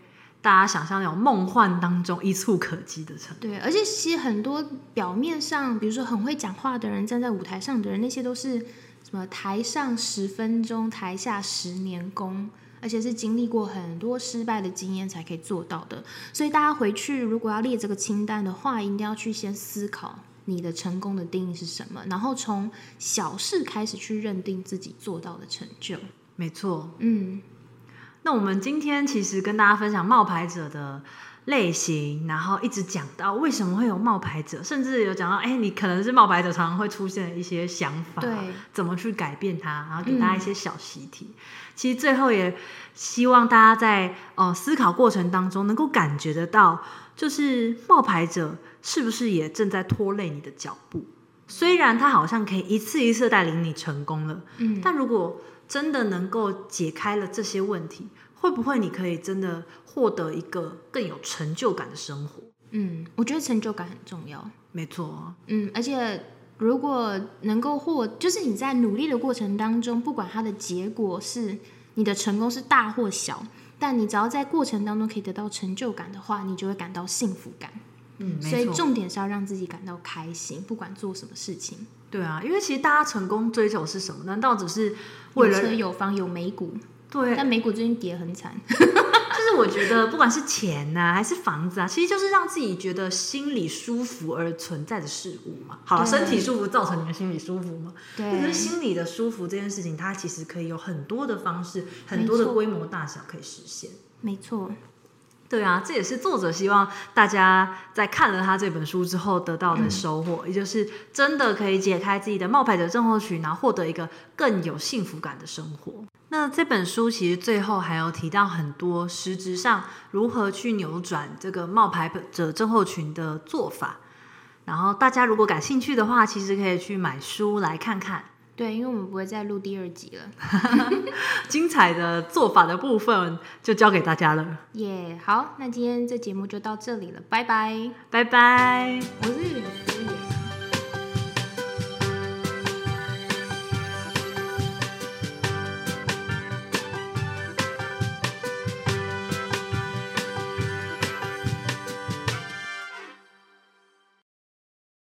大家想象那种梦幻当中一触可及的成。对，而且其实很多表面上，比如说很会讲话的人，站在舞台上的人，那些都是什么台上十分钟，台下十年功。而且是经历过很多失败的经验才可以做到的，所以大家回去如果要列这个清单的话，一定要去先思考你的成功的定义是什么，然后从小事开始去认定自己做到的成就。没错，嗯，那我们今天其实跟大家分享冒牌者的。类型，然后一直讲到为什么会有冒牌者，甚至有讲到，哎，你可能是冒牌者，常常会出现的一些想法，对，怎么去改变它，然后给大家一些小习题。其实最后也希望大家在呃思考过程当中，能够感觉得到，就是冒牌者是不是也正在拖累你的脚步？虽然他好像可以一次一次带领你成功了，嗯，但如果真的能够解开了这些问题。会不会你可以真的获得一个更有成就感的生活？嗯，我觉得成就感很重要。没错，嗯，而且如果能够获，就是你在努力的过程当中，不管它的结果是你的成功是大或小，但你只要在过程当中可以得到成就感的话，你就会感到幸福感。嗯，所以，重点是要让自己感到开心，不管做什么事情。对啊，因为其实大家成功追求是什么？难道只是为有了车有房有美股，对？但美股最近跌很惨。就是我觉得不管是钱呐、还是房子啊，其实就是让自己觉得心里舒服而存在的事物嘛。好身体舒服造成你的心理舒服嘛。可是，心理的舒服这件事情，它其实可以有很多的方式，很多的规模大小可以实现。没错，对啊，这也是作者希望大家在看了他这本书之后得到的嗯收获，也就是真的可以解开自己的冒牌者症候群，然后获得一个更有幸福感的生活。那这本书其实最后还有提到很多实质上如何去扭转这个冒牌者症候群的做法。然后大家如果感兴趣的话，其实可以去买书来看看。对，因为我们不会再录第二集了。[laughs] 精彩的做法的部分就交给大家了，耶好，那今天这节目就到这里了，拜拜。拜拜。我是有点敷衍。